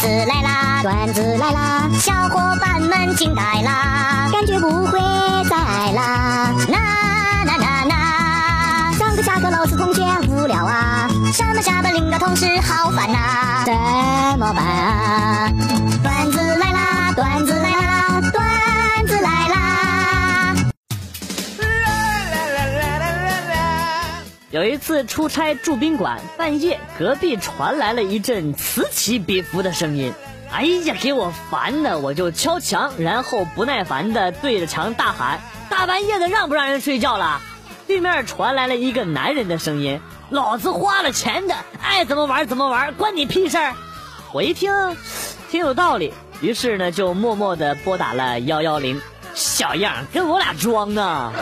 子来啦，段子来啦，小伙伴们惊呆啦，感觉不会再爱啦。那那那那，上课下课老师同学无聊啊，上班下班领导同事好烦呐，怎么办啊？段子次出差住宾馆，半夜隔壁传来了一阵此起彼伏的声音，哎呀，给我烦的，我就敲墙，然后不耐烦的对着墙大喊：“大半夜的让不让人睡觉了？”对面传来了一个男人的声音：“老子花了钱的，爱怎么玩怎么玩，关你屁事儿！”我一听，挺有道理，于是呢就默默的拨打了幺幺零。小样，跟我俩装呢！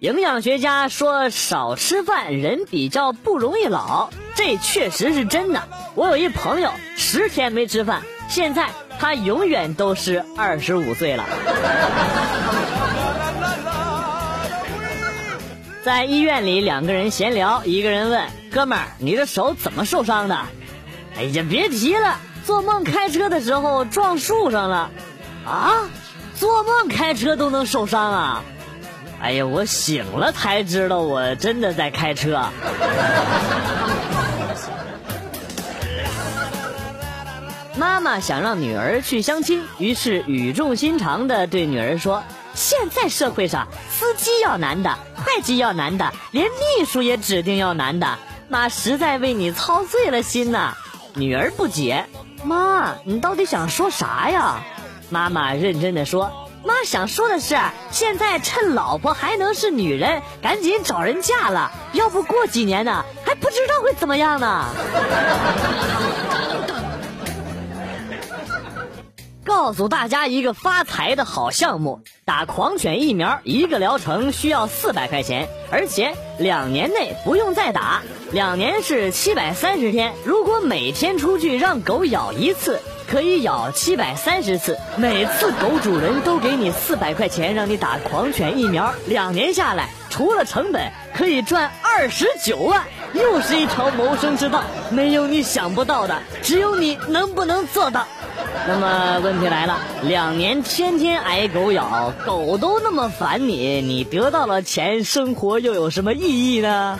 营养学家说，少吃饭人比较不容易老，这确实是真的。我有一朋友十天没吃饭，现在他永远都是二十五岁了。在医院里，两个人闲聊，一个人问：“哥们儿，你的手怎么受伤的？”哎呀，别提了，做梦开车的时候撞树上了。啊，做梦开车都能受伤啊？哎呀，我醒了才知道，我真的在开车。妈妈想让女儿去相亲，于是语重心长的对女儿说：“现在社会上，司机要男的，会计要男的，连秘书也指定要男的。妈实在为你操碎了心呐。”女儿不解：“妈，你到底想说啥呀？”妈妈认真的说。妈想说的是，现在趁老婆还能是女人，赶紧找人嫁了，要不过几年呢，还不知道会怎么样呢。告诉大家一个发财的好项目：打狂犬疫苗，一个疗程需要四百块钱，而且两年内不用再打，两年是七百三十天。如果每天出去让狗咬一次。可以咬七百三十次，每次狗主人都给你四百块钱，让你打狂犬疫苗。两年下来，除了成本，可以赚二十九万，又是一条谋生之道。没有你想不到的，只有你能不能做到。那么问题来了，两年天天挨狗咬，狗都那么烦你，你得到了钱，生活又有什么意义呢？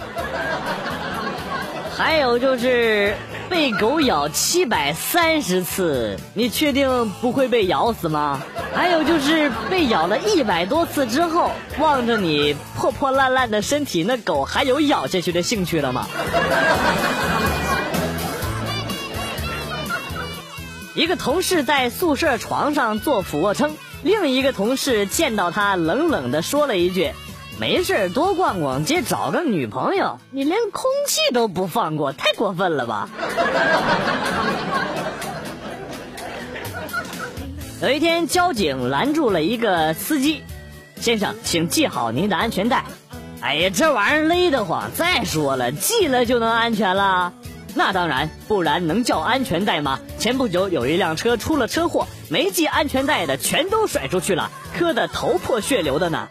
还有就是。被狗咬七百三十次，你确定不会被咬死吗？还有就是被咬了一百多次之后，望着你破破烂烂的身体，那狗还有咬下去的兴趣了吗？一个同事在宿舍床上做俯卧撑，另一个同事见到他，冷冷的说了一句。没事多逛逛街，找个女朋友，你连空气都不放过，太过分了吧？有一天，交警拦住了一个司机，先生，请系好您的安全带。哎呀，这玩意儿勒得慌。再说了，系了就能安全了？那当然，不然能叫安全带吗？前不久有一辆车出了车祸，没系安全带的全都甩出去了，磕得头破血流的呢。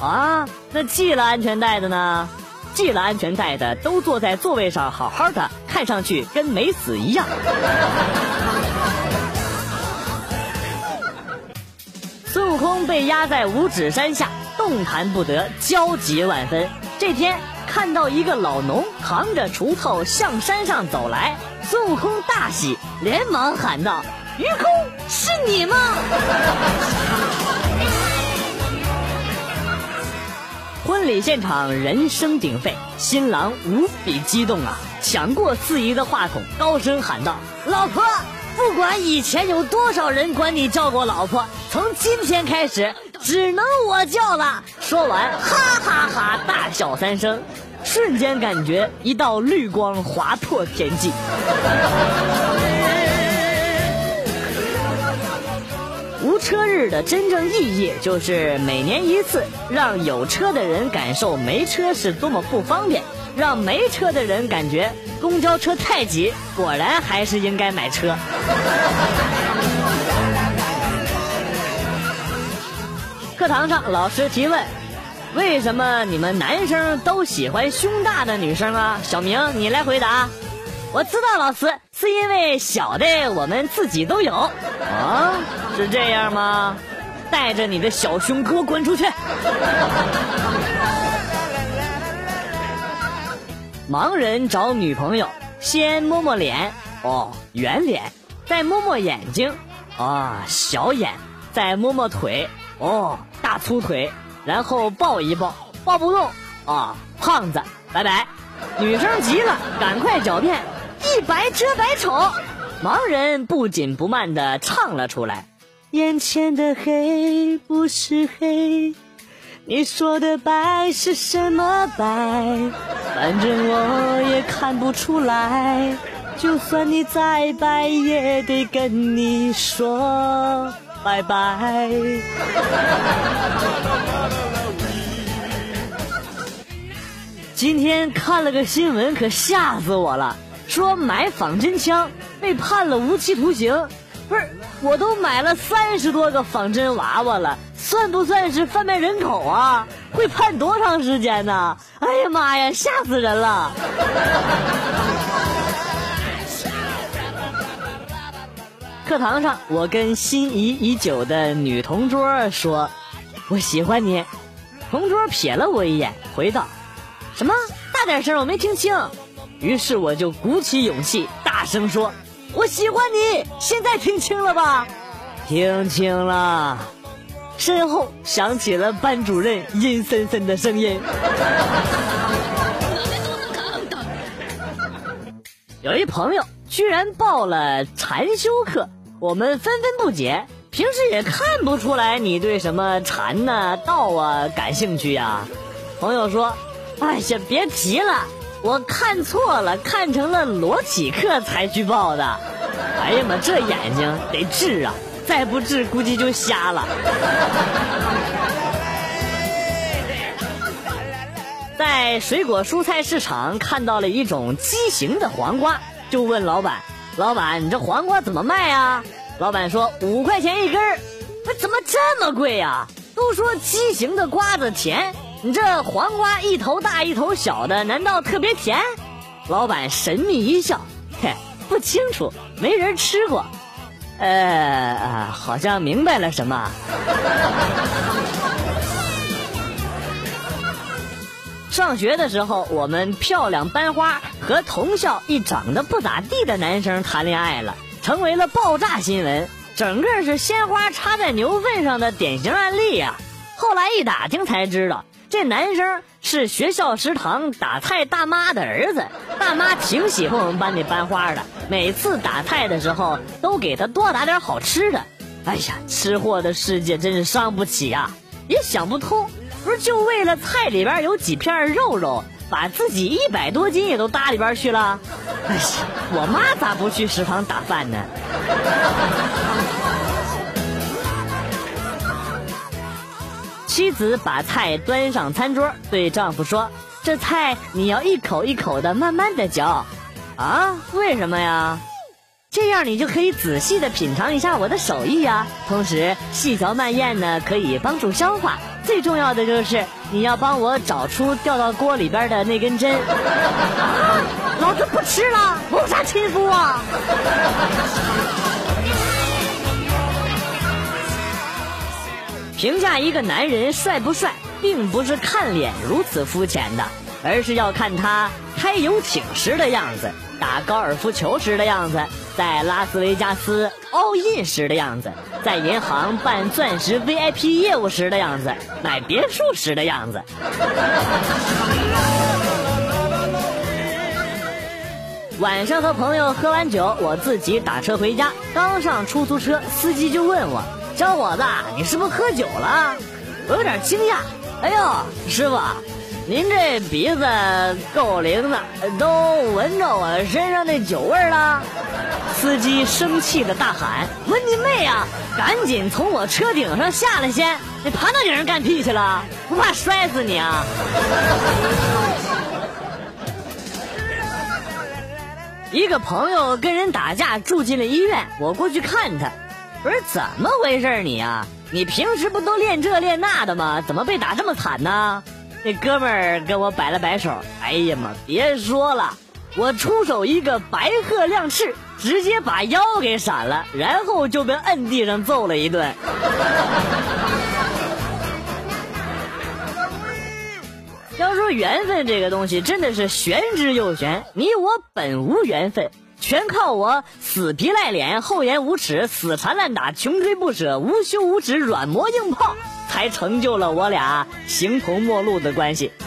啊，那系了安全带的呢？系了安全带的都坐在座位上好好的，看上去跟没死一样。孙悟空被压在五指山下，动弹不得，焦急万分。这天看到一个老农扛着锄头向山上走来，孙悟空大喜，连忙喊道：“愚公，是你吗？”婚礼现场人声鼎沸，新郎无比激动啊！抢过司仪的话筒，高声喊道：“老婆，不管以前有多少人管你叫过老婆，从今天开始只能我叫了。”说完，哈哈哈大笑三声，瞬间感觉一道绿光划破天际。无车日的真正意义就是每年一次，让有车的人感受没车是多么不方便，让没车的人感觉公交车太挤，果然还是应该买车。课堂上，老师提问：“为什么你们男生都喜欢胸大的女生啊？小明，你来回答。我知道，老师，是因为小的我们自己都有啊？是这样吗？带着你的小胸给我滚出去！盲人找女朋友，先摸摸脸，哦，圆脸；再摸摸眼睛，啊，小眼；再摸摸腿，哦，大粗腿；然后抱一抱，抱不动，啊，胖子，拜拜。女生急了，赶快狡辩。一白遮百丑，盲人不紧不慢地唱了出来：“眼前的黑不是黑，你说的白是什么白？反正我也看不出来，就算你再白，也得跟你说拜拜。”今天看了个新闻，可吓死我了。说买仿真枪被判了无期徒刑，不是？我都买了三十多个仿真娃娃了，算不算是贩卖人口啊？会判多长时间呢？哎呀妈呀，吓死人了！课堂上，我跟心仪已久的女同桌说：“我喜欢你。”同桌瞥了我一眼，回道：“什么？大点声，我没听清。”于是我就鼓起勇气大声说：“我喜欢你。”现在听清了吧？听清了。身后响起了班主任阴森森的声音。有一朋友居然报了禅修课，我们纷纷不解。平时也看不出来你对什么禅呐、道啊感兴趣呀。朋友说：“哎呀，别提了。”我看错了，看成了裸体课才去报的。哎呀妈，这眼睛得治啊！再不治，估计就瞎了。在水果蔬菜市场看到了一种畸形的黄瓜，就问老板：“老板，你这黄瓜怎么卖啊？”老板说：“五块钱一根儿。”怎么这么贵呀？都说畸形的瓜子甜。你这黄瓜一头大一头小的，难道特别甜？老板神秘一笑，嘿，不清楚，没人吃过。呃，好像明白了什么。上学的时候，我们漂亮班花和同校一长得不咋地的男生谈恋爱了，成为了爆炸新闻，整个是鲜花插在牛粪上的典型案例呀。后来一打听才知道。这男生是学校食堂打菜大妈的儿子，大妈挺喜欢我们班那班花的，每次打菜的时候都给他多打点好吃的。哎呀，吃货的世界真是伤不起呀，也想不通，不是就为了菜里边有几片肉肉，把自己一百多斤也都搭里边去了。哎呀，我妈咋不去食堂打饭呢？妻子把菜端上餐桌，对丈夫说：“这菜你要一口一口的慢慢的嚼，啊？为什么呀？这样你就可以仔细的品尝一下我的手艺呀。同时，细嚼慢咽呢，可以帮助消化。最重要的就是你要帮我找出掉到锅里边的那根针。啊！老子不吃了，谋杀亲夫啊！”评价一个男人帅不帅，并不是看脸如此肤浅的，而是要看他开游艇时的样子，打高尔夫球时的样子，在拉斯维加斯 all in 时的样子，在银行办钻石 VIP 业务时的样子，买别墅时的样子。晚上和朋友喝完酒，我自己打车回家，刚上出租车，司机就问我。小伙子，你是不是喝酒了？我有点惊讶。哎呦，师傅，您这鼻子够灵的，都闻着我身上那酒味了。司机生气的大喊：“闻你妹啊！赶紧从我车顶上下来先！你爬那顶上干屁去了？不怕摔死你啊！”一个朋友跟人打架住进了医院，我过去看他。不是怎么回事你啊？你平时不都练这练那的吗？怎么被打这么惨呢？那哥们儿跟我摆了摆手，哎呀妈，别说了，我出手一个白鹤亮翅，直接把腰给闪了，然后就被摁地上揍了一顿。要说缘分这个东西，真的是玄之又玄。你我本无缘分，全靠我死皮赖脸、厚颜无耻、死缠烂打、穷追不舍、无休无止、软磨硬泡。才成就了我俩形同陌路的关系。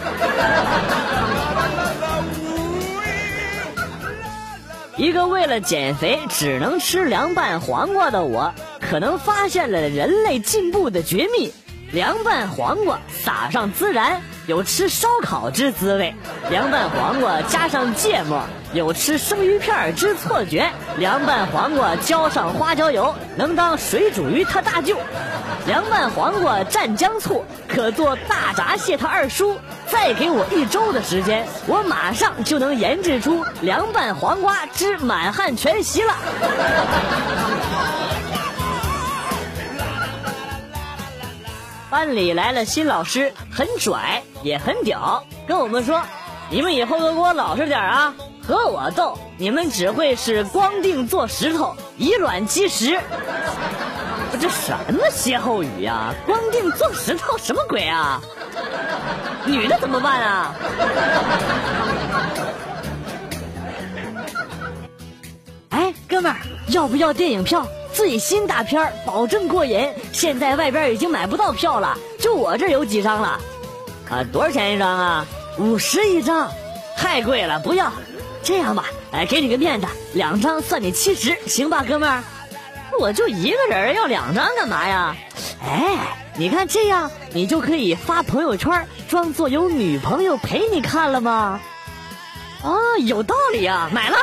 一个为了减肥只能吃凉拌黄瓜的我，可能发现了人类进步的绝密。凉拌黄瓜撒上孜然，有吃烧烤之滋味；凉拌黄瓜加上芥末，有吃生鱼片之错觉；凉拌黄瓜浇上花椒油，能当水煮鱼他大舅；凉拌黄瓜蘸姜醋，可做大闸蟹他二叔。再给我一周的时间，我马上就能研制出凉拌黄瓜之满汉全席了。班里来了新老师，很拽也很屌，跟我们说：“你们以后都给我老实点啊！和我斗，你们只会是光腚做石头，以卵击石。”不，这什么歇后语呀？光腚做石头什么鬼啊？女的怎么办啊？哎，哥们，要不要电影票？最新大片保证过瘾。现在外边已经买不到票了，就我这有几张了。啊，多少钱一张啊？五十一张，太贵了，不要。这样吧，哎，给你个面子，两张算你七十，行吧，哥们儿？我就一个人，要两张干嘛呀？哎，你看这样，你就可以发朋友圈，装作有女朋友陪你看了吗？啊，有道理啊，买了。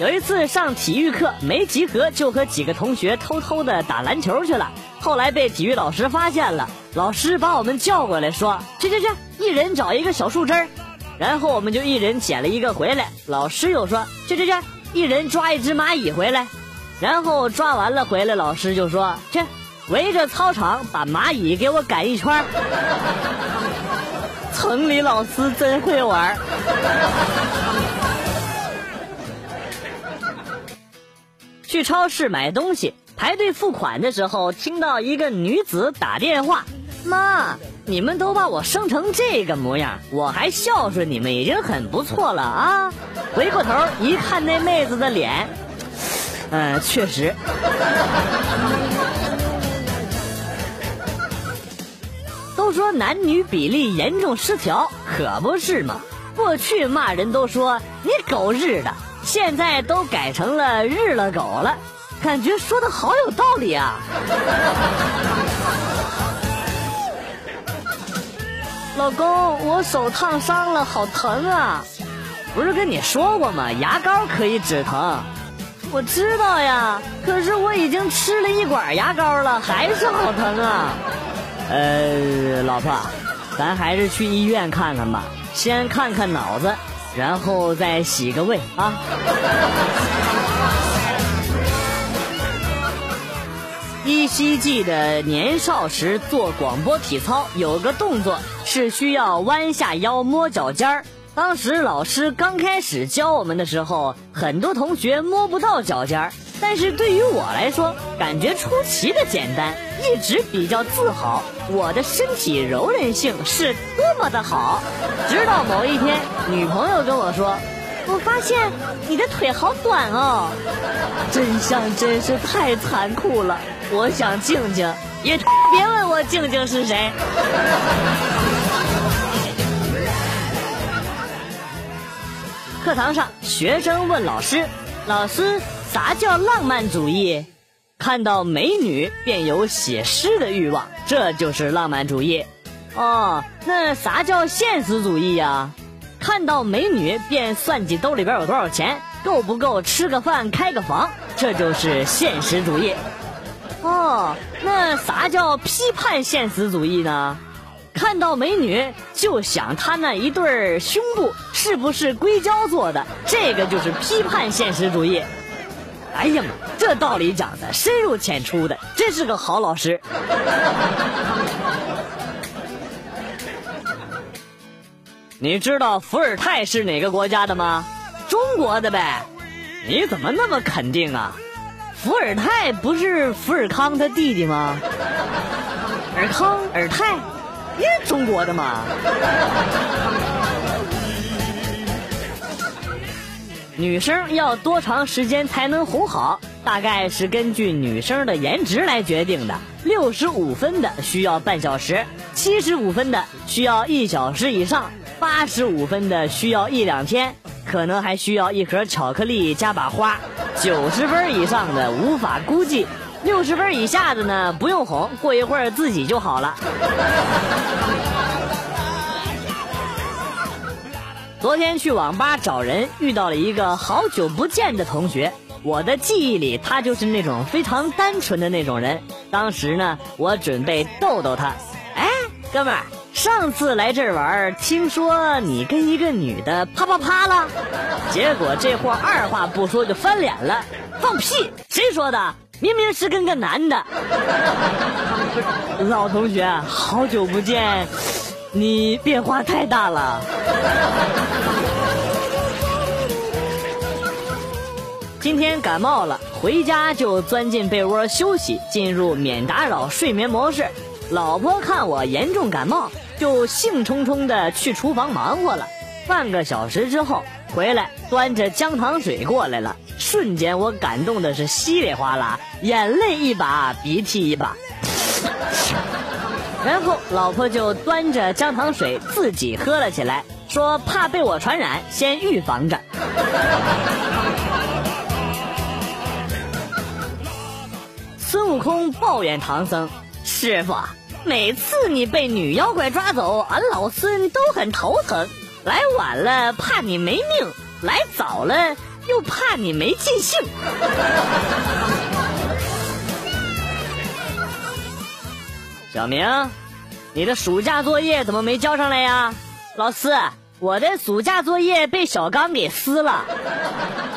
有一次上体育课没集合，就和几个同学偷偷的打篮球去了。后来被体育老师发现了，老师把我们叫过来，说：“去去去，一人找一个小树枝儿。”然后我们就一人捡了一个回来。老师又说：“去去去，一人抓一只蚂蚁回来。”然后抓完了回来，老师就说：“去，围着操场把蚂蚁给我赶一圈。”城里老师真会玩。去超市买东西，排队付款的时候，听到一个女子打电话：“妈，你们都把我生成这个模样，我还孝顺你们已经很不错了啊！”回过头一看那妹子的脸，嗯，确实。都说男女比例严重失调，可不是嘛？过去骂人都说你狗日的。现在都改成了日了狗了，感觉说的好有道理啊！老公，我手烫伤了，好疼啊！不是跟你说过吗？牙膏可以止疼。我知道呀，可是我已经吃了一管牙膏了，还是好疼啊！呃，老婆，咱还是去医院看看吧，先看看脑子。然后再洗个胃啊！依稀记得年少时做广播体操，有个动作是需要弯下腰摸脚尖儿。当时老师刚开始教我们的时候，很多同学摸不到脚尖儿。但是对于我来说，感觉出奇的简单，一直比较自豪，我的身体柔韧性是多么的好。直到某一天，女朋友跟我说：“我发现你的腿好短哦。”真相真是太残酷了。我想静静，也别问我静静是谁。课堂上，学生问老师：“老师。”啥叫浪漫主义？看到美女便有写诗的欲望，这就是浪漫主义。哦，那啥叫现实主义呀？看到美女便算计兜里边有多少钱，够不够吃个饭开个房，这就是现实主义。哦，那啥叫批判现实主义呢？看到美女就想她那一对儿胸部是不是硅胶做的，这个就是批判现实主义。哎呀妈，这道理讲的深入浅出的，真是个好老师。你知道伏尔泰是哪个国家的吗？中国的呗。你怎么那么肯定啊？伏尔泰不是伏尔康他弟弟吗？尔康、尔泰，也中国的嘛。女生要多长时间才能哄好？大概是根据女生的颜值来决定的。六十五分的需要半小时，七十五分的需要一小时以上。八十五分的需要一两天，可能还需要一盒巧克力加把花。九十分以上的无法估计，六十分以下的呢不用哄，过一会儿自己就好了。昨天去网吧找人，遇到了一个好久不见的同学。我的记忆里，他就是那种非常单纯的那种人。当时呢，我准备逗逗他，哎，哥们儿。上次来这儿玩，听说你跟一个女的啪啪啪了，结果这货二话不说就翻脸了，放屁！谁说的？明明是跟个男的。老同学，好久不见，你变化太大了。今天感冒了，回家就钻进被窝休息，进入免打扰睡眠模式。老婆看我严重感冒。就兴冲冲的去厨房忙活了，半个小时之后回来，端着姜糖水过来了。瞬间我感动的是稀里哗啦，眼泪一把鼻涕一把。然后老婆就端着姜糖水自己喝了起来，说怕被我传染，先预防着。孙悟空抱怨唐僧师傅。每次你被女妖怪抓走，俺老孙都很头疼。来晚了怕你没命，来早了又怕你没尽兴。小明，你的暑假作业怎么没交上来呀？老师，我的暑假作业被小刚给撕了。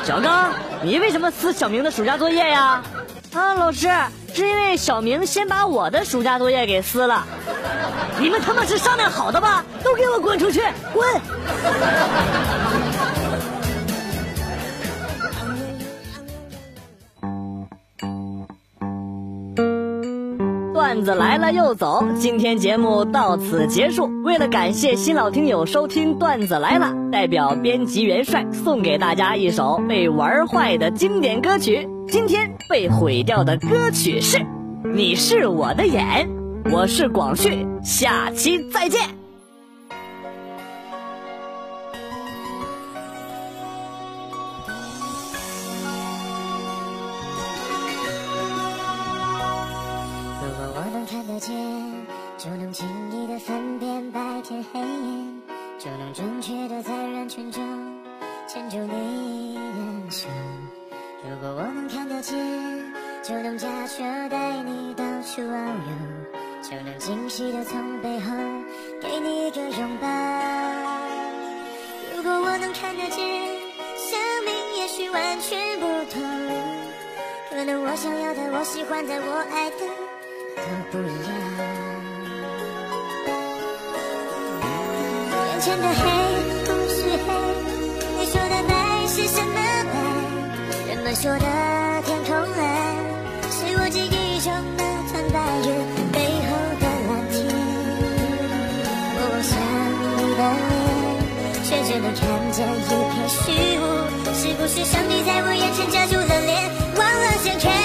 小刚，你为什么撕小明的暑假作业呀？啊，老师。是因为小明先把我的暑假作业给撕了，你们他妈是商量好的吧？都给我滚出去，滚！段子来了又走，今天节目到此结束。为了感谢新老听友收听段子来了，代表编辑元帅送给大家一首被玩坏的经典歌曲。今天被毁掉的歌曲是《你是我的眼》，我是广旭，下期再见。完全不同，可能我想要的、我喜欢的、我爱的都不一样。眼前的黑不是黑，你说的白是什么白？人们说的天空蓝，是我记忆中那团白云背后的蓝天。我想你的，却只能看见一片虚无。是不是上帝在我眼前遮住了脸，忘了掀开？